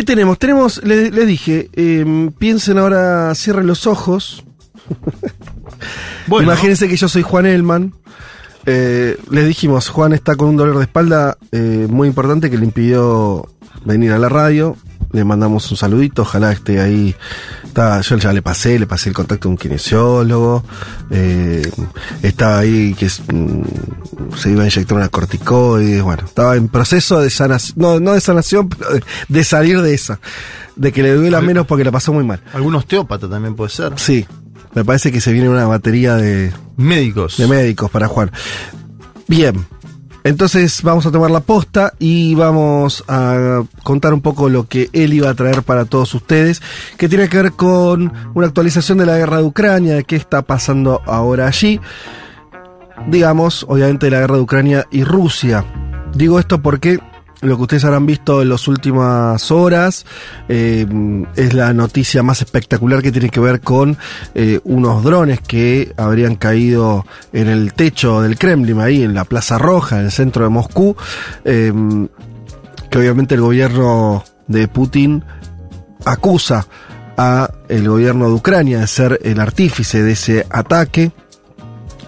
¿Qué tenemos? Tenemos, les, les dije, eh, piensen ahora, cierren los ojos. Bueno. Imagínense que yo soy Juan Elman. Eh, les dijimos, Juan está con un dolor de espalda eh, muy importante que le impidió venir a la radio. Le mandamos un saludito, ojalá esté ahí. Está, yo ya le pasé, le pasé el contacto de un kinesiólogo. Eh, estaba ahí que es, mm, se iba a inyectar una corticoides. Bueno, estaba en proceso de sanación, no, no de sanación, pero de, de salir de esa. De que le duela A menos porque la pasó muy mal. Algún osteópata también puede ser. Sí, me parece que se viene una batería de, Médicos. de médicos para Juan. Bien, entonces vamos a tomar la posta y vamos a contar un poco lo que él iba a traer para todos ustedes, que tiene que ver con una actualización de la guerra de Ucrania, de qué está pasando ahora allí. Digamos, obviamente, de la guerra de Ucrania y Rusia. Digo esto porque lo que ustedes habrán visto en las últimas horas eh, es la noticia más espectacular que tiene que ver con eh, unos drones que habrían caído en el techo del Kremlin, ahí en la Plaza Roja, en el centro de Moscú, eh, que obviamente el gobierno de Putin acusa a el gobierno de Ucrania de ser el artífice de ese ataque.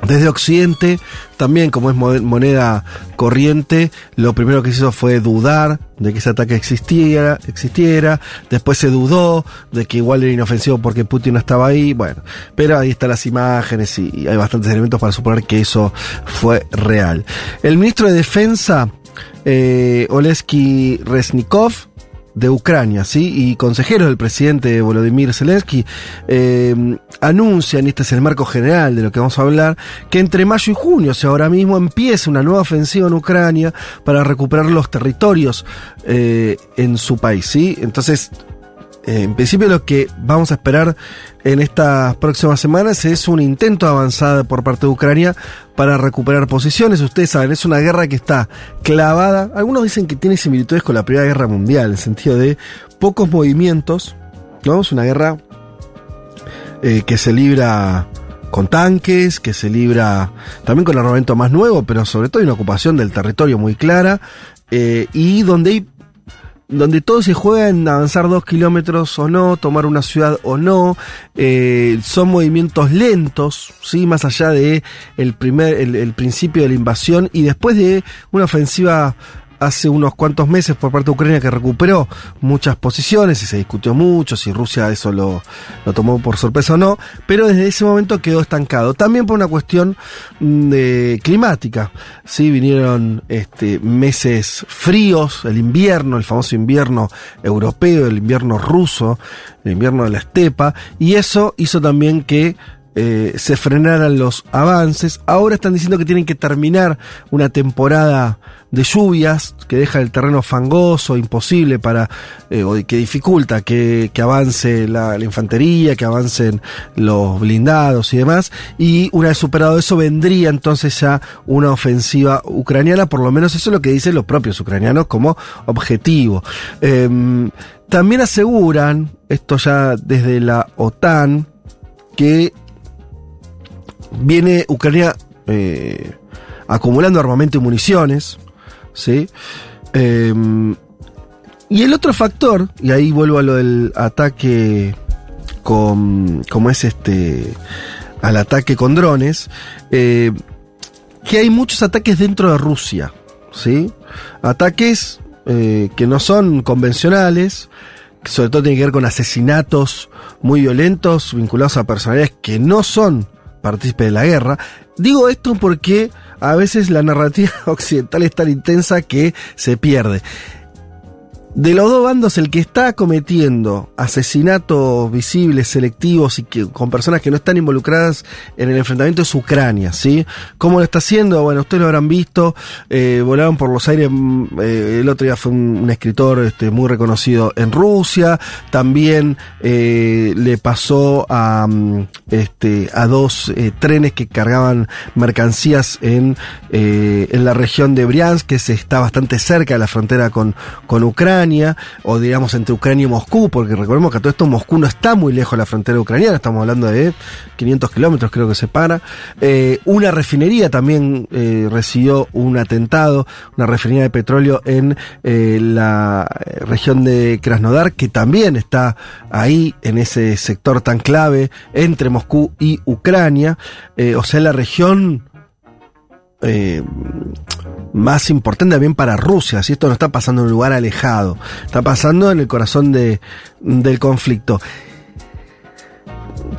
Desde Occidente, también como es mo- moneda corriente, lo primero que se hizo fue dudar de que ese ataque existiera, existiera, después se dudó de que igual era inofensivo porque Putin no estaba ahí, bueno, pero ahí están las imágenes y, y hay bastantes elementos para suponer que eso fue real. El ministro de Defensa, eh, Oleski Resnikov, de Ucrania, ¿sí? Y consejeros del presidente Volodymyr Zelensky eh, anuncian, y este es el marco general de lo que vamos a hablar, que entre mayo y junio, o sea, ahora mismo empieza una nueva ofensiva en Ucrania para recuperar los territorios eh, en su país, ¿sí? Entonces, eh, en principio lo que vamos a esperar en estas próximas semanas es un intento de avanzada por parte de Ucrania para recuperar posiciones. Ustedes saben, es una guerra que está clavada. Algunos dicen que tiene similitudes con la Primera Guerra Mundial, en el sentido de pocos movimientos. ¿no? Es una guerra eh, que se libra con tanques, que se libra también con armamento más nuevo, pero sobre todo hay una ocupación del territorio muy clara, eh, y donde hay donde todo se juega en avanzar dos kilómetros o no, tomar una ciudad o no, eh, son movimientos lentos, sí, más allá de el primer, el, el principio de la invasión y después de una ofensiva hace unos cuantos meses por parte de Ucrania que recuperó muchas posiciones y se discutió mucho si Rusia eso lo, lo tomó por sorpresa o no, pero desde ese momento quedó estancado. También por una cuestión mm, de climática. Sí, vinieron este, meses fríos, el invierno, el famoso invierno europeo, el invierno ruso, el invierno de la estepa, y eso hizo también que eh, se frenaran los avances. Ahora están diciendo que tienen que terminar una temporada de lluvias que deja el terreno fangoso, imposible para, eh, o que dificulta que, que avance la, infantería, que avancen los blindados y demás. Y una vez superado eso, vendría entonces ya una ofensiva ucraniana, por lo menos eso es lo que dicen los propios ucranianos como objetivo. Em, también aseguran, esto ya desde la OTAN, que viene Ucrania eh, acumulando armamento y municiones, ¿sí? Eh, y el otro factor, y ahí vuelvo a lo del ataque con, es este, al ataque con drones, eh, que hay muchos ataques dentro de Rusia, ¿sí? Ataques que no son convencionales, sobre todo tienen que ver con asesinatos muy violentos vinculados a personalidades que no son partícipes de la guerra. Digo esto porque a veces la narrativa occidental es tan intensa que se pierde. De los dos bandos, el que está cometiendo asesinatos visibles, selectivos y que, con personas que no están involucradas en el enfrentamiento es Ucrania, ¿sí? ¿Cómo lo está haciendo? Bueno, ustedes lo habrán visto, eh, volaron por los aires, mm, eh, el otro día fue un, escritor este, muy reconocido en Rusia, también eh, le pasó a, mm, este, a dos eh, trenes que cargaban mercancías en, eh, en la región de Briansk, que se está bastante cerca de la frontera con, con Ucrania Ucrania, o digamos entre Ucrania y Moscú, porque recordemos que todo esto Moscú no está muy lejos de la frontera ucraniana, estamos hablando de 500 kilómetros creo que separa. Eh, una refinería también eh, recibió un atentado, una refinería de petróleo en eh, la región de Krasnodar, que también está ahí en ese sector tan clave entre Moscú y Ucrania, eh, o sea, la región eh, más importante también para Rusia, si esto no está pasando en un lugar alejado, está pasando en el corazón de, del conflicto.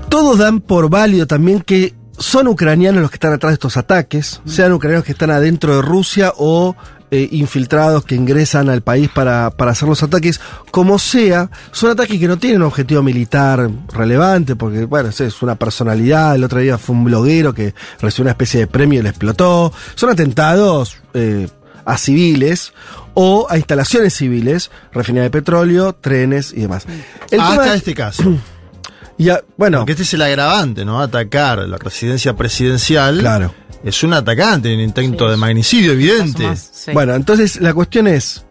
Todos dan por válido también que son ucranianos los que están atrás de estos ataques, sean ucranianos que están adentro de Rusia o eh, infiltrados que ingresan al país para, para hacer los ataques, como sea, son ataques que no tienen un objetivo militar relevante, porque, bueno, es- una personalidad, el otro día fue un bloguero que recibió una especie de premio y le explotó, son atentados eh, a civiles o a instalaciones civiles, refinería de petróleo, trenes y demás. El Hasta tema- este caso. y a- bueno, Porque este es el agravante, ¿no? Atacar la residencia presidencial. claro. Es un atacante, un intento Sí. de magnicidio evidente. Más, sí. Bueno, entonces la cuestión es.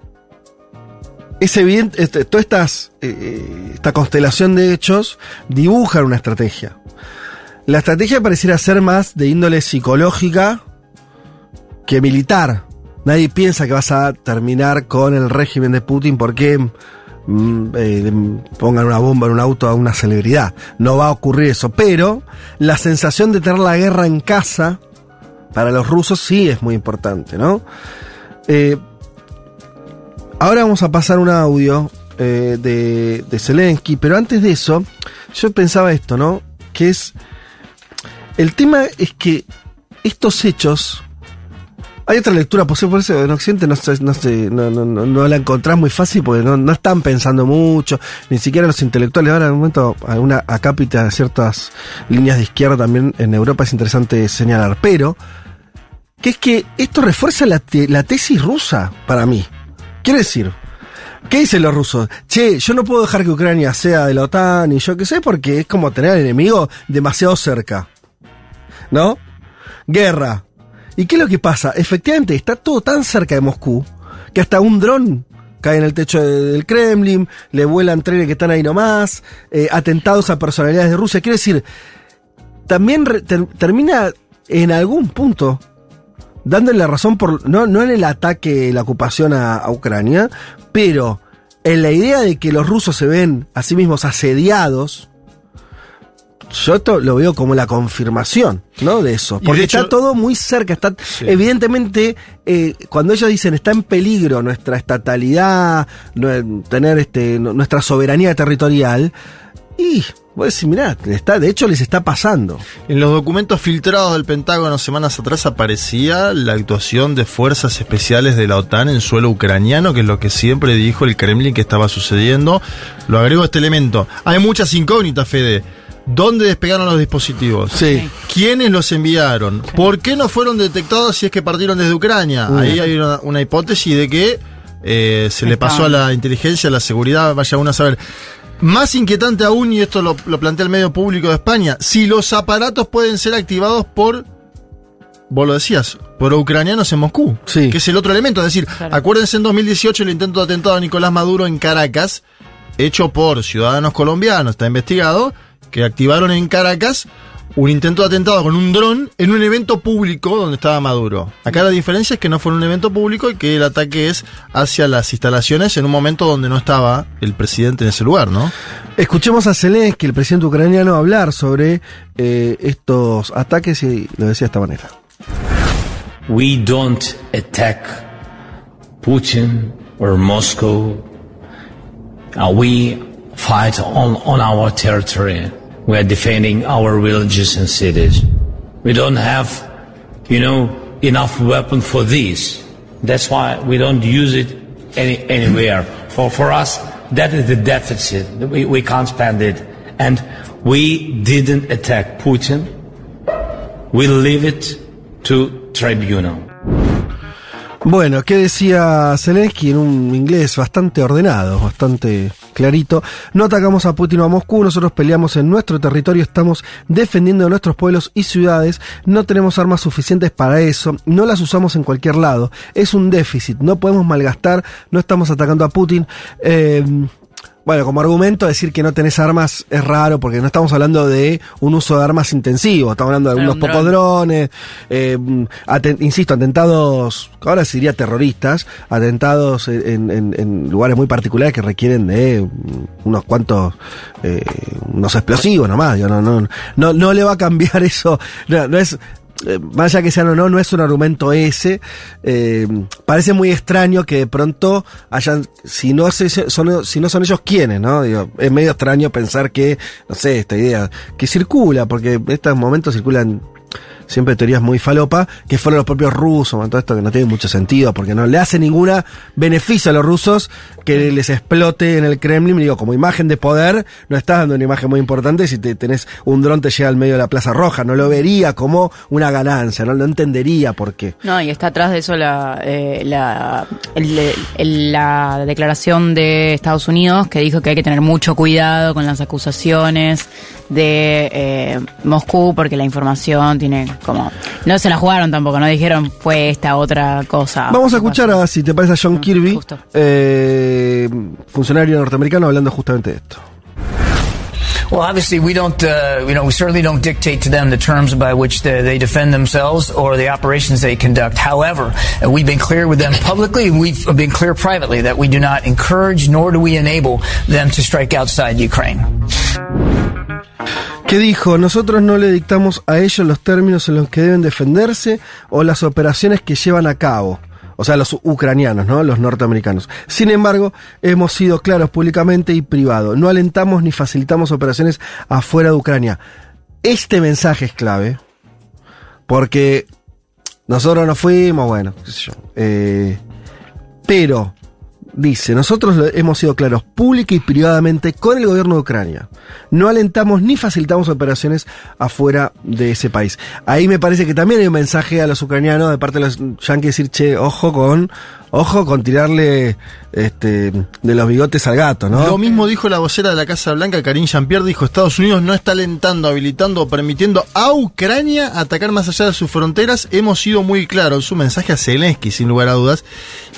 Es evidente, este, toda estas, eh, esta constelación de hechos dibujan una estrategia. La estrategia pareciera ser más de índole psicológica que militar. Nadie piensa que vas a terminar con el régimen de Putin porque mm, eh, pongan una bomba en un auto a una celebridad. No va a ocurrir eso. Pero la sensación de tener la guerra en casa para los rusos sí es muy importante, ¿no? Eh, ahora vamos a pasar un audio eh, de, de Zelensky, pero antes de eso, yo pensaba esto, ¿no? Que es. El tema es que estos hechos. Hay otra lectura posible, por eso en Occidente no, se- no, se- no, no- no- la encontrás muy fácil porque no, no están pensando mucho, ni siquiera los intelectuales. Ahora, en un momento, alguna acápita de ciertas líneas de izquierda también en Europa es interesante señalar. Pero, que es que esto refuerza la, la tesis rusa para mí. Quiere decir, ¿qué dicen los rusos? Che, yo no puedo dejar que Ucrania sea de la OTAN y yo qué sé, porque es como tener al enemigo demasiado cerca. ¿No? Guerra. ¿Y qué es lo que pasa? Efectivamente, está todo tan cerca de Moscú que hasta un dron cae en el techo de- del Kremlin, le vuelan trenes que están ahí nomás, eh, atentados a personalidades de Rusia. Quiere decir, también termina en algún punto dándole la razón por no, no en el ataque, la ocupación a, a Ucrania, pero en la idea de que los rusos se ven a sí mismos asediados. Yo esto lo veo como la confirmación, ¿no? De eso. Porque de hecho- está todo muy cerca. Está, Sí. Evidentemente, eh, cuando ellos dicen está en peligro nuestra estatalidad, tener este, nu- nuestra soberanía territorial, y voy a decir, mirá, está, de hecho les está pasando. En los documentos filtrados del Pentágono semanas atrás aparecía la actuación de fuerzas especiales de la OTAN en suelo ucraniano, que es lo que siempre dijo el Kremlin que estaba sucediendo. Lo agrego este elemento. Hay muchas incógnitas, Fede. ¿Dónde despegaron los dispositivos? Sí. ¿Quiénes los enviaron? ¿Por qué no fueron detectados si es que partieron desde Ucrania? Ahí hay una, una hipótesis de que eh, se le pasó a la inteligencia, a la seguridad, vaya uno a saber. Más inquietante aún, y esto lo, lo plantea el medio público de España, si los aparatos pueden ser activados por, vos lo decías, por ucranianos en Moscú, Sí. que es el otro elemento. Es decir, Claro. acuérdense en 2018 el intento de atentado a Nicolás Maduro en Caracas, hecho por ciudadanos colombianos, está investigado, que activaron en Caracas un intento de atentado con un dron en un evento público donde estaba Maduro. Acá la diferencia es que no fue en un evento público y que el ataque es hacia las instalaciones en un momento donde no estaba el presidente en ese lugar, ¿no? Escuchemos a Zelensky, el presidente ucraniano, hablar sobre eh, estos ataques y lo decía de esta manera. we don't attack Putin or Moscow. Uh, we fight on, on our territory. We are defending our villages and cities. We don't have, you know, enough weapon for this. That's why we don't use it any, anywhere. For, for us, that is the deficit. We, we can't spend it. And we didn't attack Putin. We leave it to tribunal. Bueno, ¿qué decía Zelensky en un inglés bastante ordenado, bastante clarito? No atacamos a Putin o a Moscú, nosotros peleamos en nuestro territorio, estamos defendiendo nuestros pueblos y ciudades, no tenemos armas suficientes para eso, no las usamos en cualquier lado, es un déficit, no podemos malgastar, no estamos atacando a Putin. Eh, bueno, como argumento decir que no tenés armas es raro porque no estamos hablando de un uso de armas intensivo, estamos hablando de algunos un pocos dron. drones, eh, aten- insisto, atentados, ahora se diría terroristas, atentados en, en- en lugares muy particulares que requieren de unos cuantos, eh, unos explosivos nomás, Digo, no, no, no, no le va a cambiar eso, no, no es... eh, allá que sean o no, no es un argumento ese. Eh, parece muy extraño que de pronto hayan, si no, son, si no son ellos quienes, ¿no? Es medio extraño pensar que, no sé, esta idea que circula, porque en estos momentos circulan siempre teorías muy falopa, que fueron los propios rusos, todo esto que no tiene mucho sentido, porque no le hace ninguna beneficio a los rusos que les explote en el Kremlin, digo, como imagen de poder, no estás dando una imagen muy importante si te tenés un dron te llega al medio de la Plaza Roja, no lo vería como una ganancia, no lo entendería por qué. No, y está atrás de eso la, eh, la, el- el- la declaración de Estados Unidos que dijo que hay que tener mucho cuidado con las acusaciones de eh, Moscú porque la información tiene como... No se la jugaron tampoco, no dijeron fue esta otra cosa. Vamos a escuchar a, si te parece, a John Ah, Kirby, eh, funcionario norteamericano, hablando justamente de esto. Well, obviously, we don't, uh, you know, we certainly don't dictate to them the terms by which they, they defend themselves or the operations they conduct. However, uh, we've been clear with them publicly, and we've been clear privately that we do not encourage nor do we enable them to strike outside Ukraine. Que dijo, nosotros no le dictamos a ellos los términos en los que deben defenderse o las operaciones que llevan a cabo. O sea, los ucranianos, ¿no? Los norteamericanos. Sin embargo, hemos sido claros públicamente y privado. No alentamos ni facilitamos operaciones afuera de Ucrania. Este mensaje es clave. Porque nosotros nos fuimos, bueno, qué sé yo. eh, pero, dice, nosotros hemos sido claros pública y privadamente con el gobierno de Ucrania. No alentamos ni facilitamos operaciones afuera de ese país. Ahí me parece que también hay un mensaje a los ucranianos de parte de los yanquis decir, che, ojo con, ojo con tirarle este, de los bigotes al gato, ¿no? Lo mismo dijo la vocera de la Casa Blanca, Karine Jean-Pierre, dijo Estados Unidos no está alentando, habilitando o permitiendo a Ucrania atacar más allá de sus fronteras. Hemos sido muy claros. Su mensaje a Zelensky, sin lugar a dudas.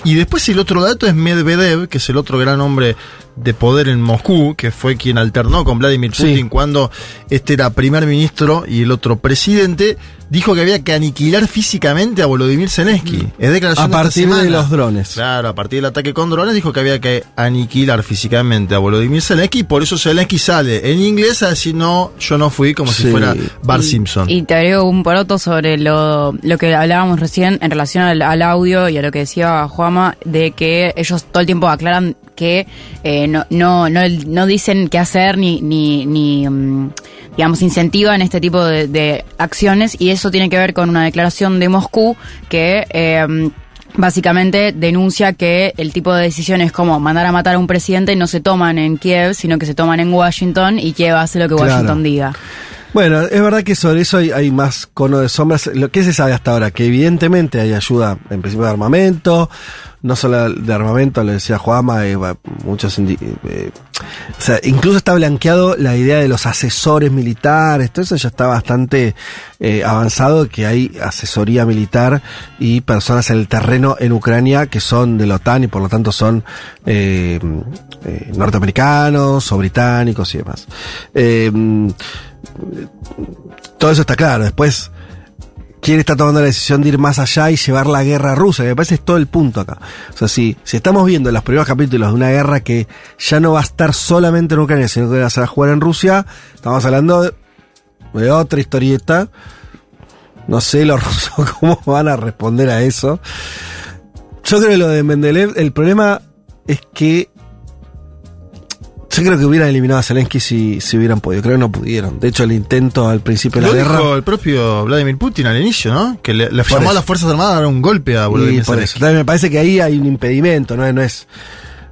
Y después el otro dato es Medvedev, que es el otro gran hombre de poder en Moscú, que fue quien alternó con Vladimir Sí. Putin cuando este era primer ministro y el otro presidente, dijo que había que aniquilar físicamente a Volodymyr Zelensky. Es declaración A partir de los drones. Claro, a partir del ataque con drones dijo que había que aniquilar físicamente a Volodymyr Zelensky y por eso Zelensky sale en inglés a decir no, yo no fui como Sí. si fuera Bart Y- Simpson. Y te agrego un poroto sobre lo, lo que hablábamos recién en relación al, al audio y a lo que decía De que ellos todo el tiempo aclaran que eh, no, no, no, no dicen qué hacer ni, ni, ni mm, digamos, incentivan este tipo de, de acciones y eso tiene que ver con una declaración de Moscú que... eh, Básicamente denuncia que el tipo de decisiones como mandar a matar a un presidente no se toman en Kiev, sino que se toman en Washington y Kiev hace lo que Claro. Washington diga. Bueno, es verdad que sobre eso hay, hay más cono de sombras. Lo que se sabe hasta ahora, que evidentemente hay ayuda, en principio de armamento, no solo de armamento, lo decía Juama, eh, muchos eh, o sea, incluso está blanqueado la idea de los asesores militares, todo eso ya está bastante eh, avanzado, que hay asesoría militar y personas en el terreno en Ucrania que son de la OTAN y por lo tanto son eh, eh, norteamericanos o británicos y demás. Todo eso está claro. Después, ¿quién está tomando la decisión de ir más allá y llevar la guerra a Rusia? Que me parece es todo el punto acá. O sea, si, si estamos viendo los primeros capítulos de una guerra que ya no va a estar solamente en Ucrania, sino que va a jugar en Rusia, estamos hablando de, de otra historieta. No sé los rusos cómo van a responder a eso. Yo creo que lo de Mendeleev, el problema es que yo creo que hubieran eliminado a Zelensky si, si hubieran podido. Creo que no pudieron. De hecho, el intento al principio de Lo la guerra. dijo el propio Vladimir Putin al inicio, ¿no? Que le, le llamó a eso. las Fuerzas Armadas a dar un golpe a Y Volodymyr por eso. Zelensky. Entonces, me parece que ahí hay un impedimento, ¿no? No es.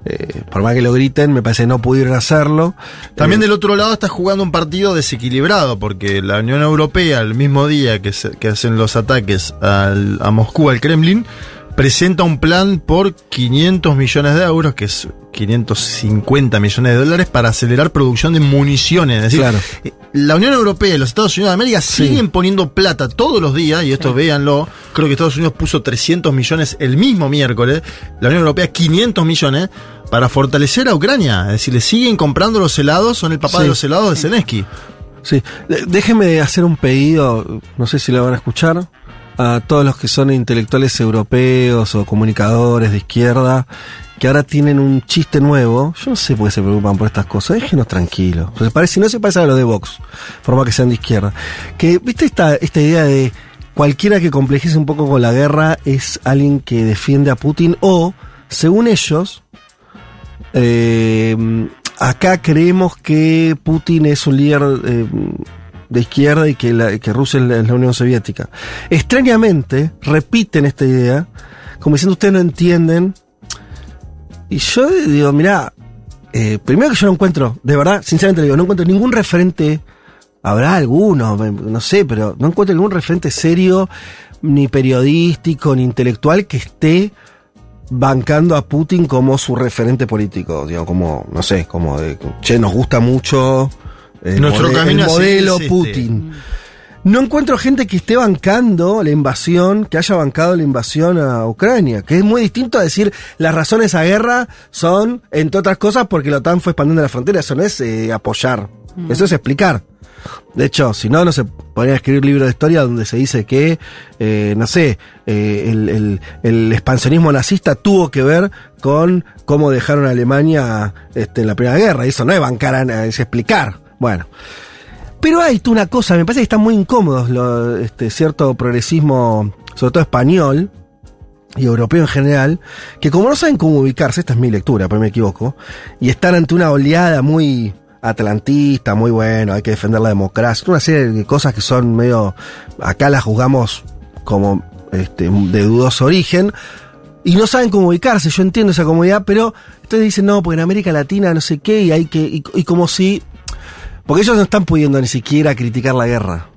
eh, por más que lo griten, me parece que no pudieron hacerlo. También Eh, del otro lado está jugando un partido desequilibrado, porque la Unión Europea, el mismo día que, se- que hacen los ataques al- a Moscú, al Kremlin, presenta un plan por 500 millones de euros, que es 550 millones de dólares, para acelerar producción de municiones. Es decir, Claro. eh, la Unión Europea y los Estados Unidos de América siguen poniendo plata todos los días, y esto véanlo, creo que Estados Unidos puso 300 millones el mismo miércoles, la Unión Europea 500 millones, para fortalecer a Ucrania. Es decir, le siguen comprando los helados, son el papá Sí. de los helados de Zelensky. Sí, déjenme hacer un pedido, no sé si lo van a escuchar, a todos los que son intelectuales europeos o comunicadores de izquierda, que ahora tienen un chiste nuevo. Yo no sé por qué se preocupan por estas cosas, déjenos tranquilos. Se parece, no se parece a lo de Vox, por más que sean de izquierda. Que, ¿viste esta, esta idea de cualquiera que complejice un poco con la guerra es alguien que defiende a Putin o, según ellos, eh, acá creemos que Putin es un líder eh, de izquierda y que, Rusia es la, la Unión Soviética. Extrañamente, repiten esta idea, como diciendo ustedes no entienden. Y yo digo, mirá, eh, primero que yo no encuentro, de verdad, sinceramente le digo, no encuentro ningún referente, habrá alguno, no sé, pero no encuentro ningún referente serio, ni periodístico, ni intelectual que esté bancando a Putin como su referente político, digo, como, no sé, como de, che, nos gusta mucho el, Nuestro camino el seguir modelo es este. No encuentro gente que esté bancando la invasión, que haya bancado la invasión a Ucrania, que es muy distinto a decir las razones a guerra son, entre otras cosas, porque la OTAN fue expandiendo la frontera, eso no es eh, apoyar, eso es explicar. De hecho, si no, no se podría escribir libros de historia donde se dice que, eh, no sé, eh, el, el- el expansionismo nazista tuvo que ver con cómo dejaron a Alemania este, en la Primera Guerra. Y eso no es bancar, a- es explicar. Bueno. Pero hay una cosa, me parece que están muy incómodos lo- este, cierto progresismo, sobre todo español y europeo en general, que como no saben cómo ubicarse, esta es mi lectura, pero me equivoco, y están ante una oleada muy atlantista, muy bueno, hay que defender la democracia, una serie de cosas que son medio, acá las juzgamos como este, de dudoso origen, y no saben cómo ubicarse, yo entiendo esa comodidad, pero entonces dicen, no, porque en América Latina no sé qué, y hay que, y como si, porque ellos no están pudiendo ni siquiera criticar la guerra.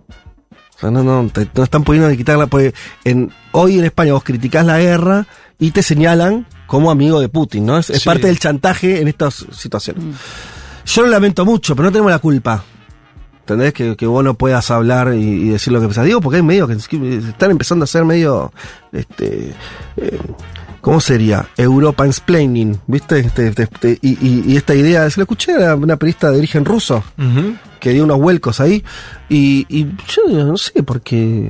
O sea, no, no, te- no están pudiendo ni quitarla, porque en, hoy en España vos criticás la guerra y te señalan como amigo de Putin, ¿no? Es, es Sí. parte del chantaje en estas situaciones. Yo lo lamento mucho, pero no tenemos la culpa. ¿Entendés? Que, que vos no puedas hablar y, y decir lo que pensás. Digo, porque hay medios que que están empezando a ser medio. Este, eh, ¿Cómo sería? Europa explaining, ¿viste? Este, este, este, y, y- y esta idea, se lo escuché a una periodista de origen ruso que dio unos vuelcos ahí. Y, y yo no sé, porque.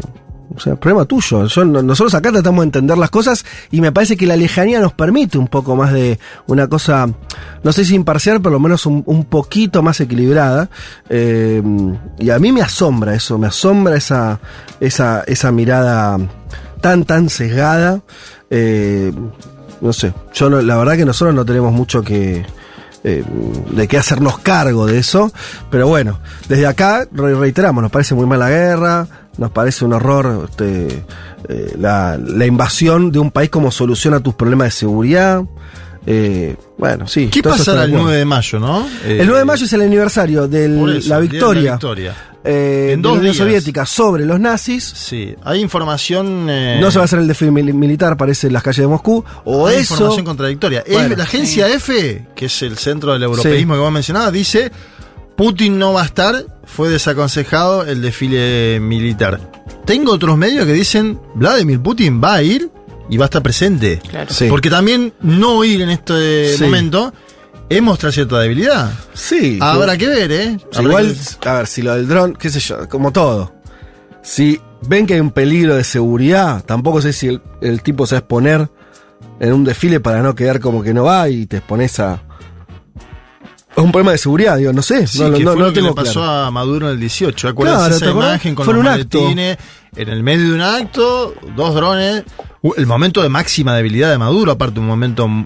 O sea, problema tuyo. Yo- no- nosotros acá tratamos de entender las cosas y me parece que la lejanía nos permite un poco más de una cosa, no sé si imparcial, pero lo menos un, un poquito más equilibrada. Eh, y a mí me asombra eso, me asombra esa, esa, esa mirada tan, tan sesgada. Eh, no sé, yo no- la verdad que nosotros no tenemos mucho que, eh, de qué hacernos cargo de eso. Pero bueno, desde acá re- reiteramos, nos parece muy mala guerra, nos parece un horror este, eh, la invasión de un país como solución a tus problemas de seguridad. Eh, bueno, sí. ¿Qué pasará el de acuerdo. 9 de mayo, no? Eh, El 9 de mayo es el aniversario de la día de victoria, victoria. eh, En de dos la Unión días. Soviética sobre los nazis. Sí, hay información. eh, No se va a hacer el desfile mil- militar, parece, en las calles de Moscú. O hay eso. información contradictoria. El- Bueno. la agencia F, que es el centro del europeísmo que vos mencionabas, dice: Putin no va a estar, fue desaconsejado el desfile militar. Tengo otros medios que dicen: Vladimir Putin va a ir y va a estar presente. Claro. Sí. Porque también no ir en este Sí. momento es mostrar cierta debilidad. Sí. Habrá que ver, ¿eh? Habrá Igual, que- a ver, si lo del dron, qué sé yo, como todo. Si ven que hay un peligro de seguridad, tampoco sé si el, el tipo se va a exponer en un desfile para no quedar como que no va y te expones a. Es un problema de seguridad, digo, no sé, Sí, no, lo- que no, fue no lo que le pasó claro. a Maduro en el 18. Acuérdense Claro, esa imagen con Fue los un acto. en el medio de un acto, dos drones. El momento de máxima debilidad de Maduro, aparte un momento mm,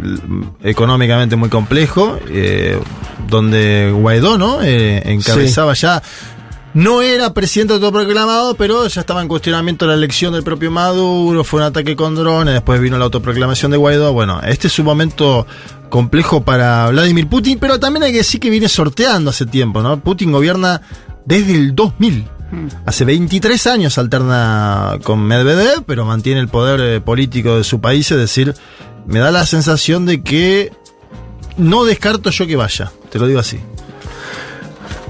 mm, económicamente muy complejo, eh, donde Guaidó, ¿no? Eh, encabezaba ya. No era presidente autoproclamado, pero ya estaba en cuestionamiento la elección del propio Maduro, fue un ataque con drones, después vino la autoproclamación de Guaidó. Bueno, este es un momento complejo para Vladimir Putin, pero también hay que decir que viene sorteando hace tiempo, ¿no? Putin gobierna desde el 2000. Hace 23 años alterna con Medvedev, pero mantiene el poder eh, político de su país, es decir, me da la sensación de que no descarto yo que vaya, te lo digo así.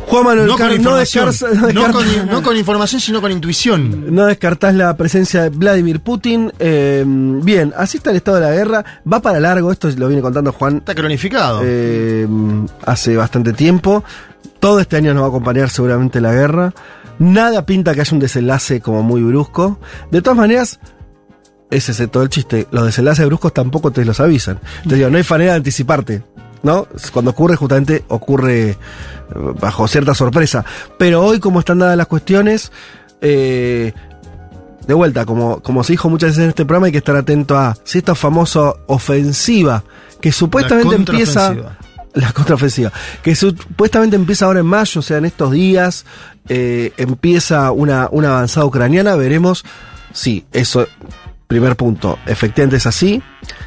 Juan Manuel No con, Car- no, información, descarta- no no descarta- con- no con información, sino con intuición. no descartás la presencia de Vladimir Putin. Eh, bien, así está el estado de la guerra. Va para largo, esto lo viene contando Juan Está cronificado. eh, hace bastante tiempo. Todo este año nos va a acompañar seguramente la guerra. Nada pinta que haya un desenlace como muy brusco. De todas maneras, ese es todo el chiste. Los desenlaces bruscos tampoco te los avisan. Te digo, no hay manera de anticiparte. ¿No? Cuando ocurre, justamente ocurre eh, bajo cierta sorpresa. Pero hoy, como están dadas las cuestiones, eh, de vuelta, como, como se dijo muchas veces en este programa, hay que estar atento a si esta famosa ofensiva que supuestamente empieza. La contraofensiva. Que supuestamente empieza ahora en mayo, o sea, en estos días, eh, empieza una, una avanzada ucraniana. Veremos si eso, primer punto, efectivamente es así.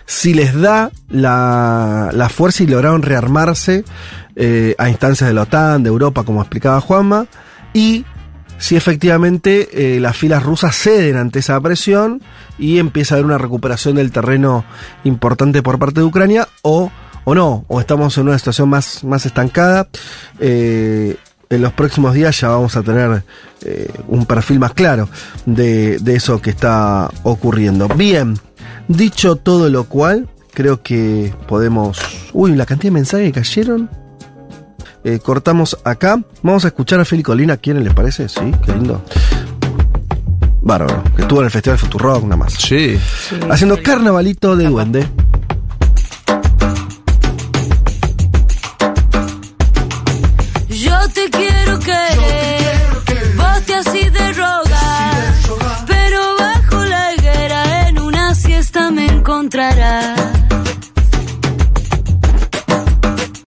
Si les da la, la fuerza y lograron rearmarse eh, a instancias de la OTAN, de Europa, como explicaba Juanma. Y si efectivamente eh, las filas rusas ceden ante esa presión y empieza a haber una recuperación del terreno importante por parte de Ucrania o, o no, o estamos en una situación más, más estancada. Eh, en los próximos días ya vamos a tener eh, un perfil más claro de, de eso que está ocurriendo. Bien, dicho todo lo cual, creo que podemos... Uy, la cantidad de mensajes que cayeron. Eh, cortamos acá. Vamos a escuchar a Feli Colina. ¿Quién les parece? Sí, qué lindo. Bárbaro. Que estuvo en el Festival Futurock, nada más. Sí. Haciendo carnavalito de duende.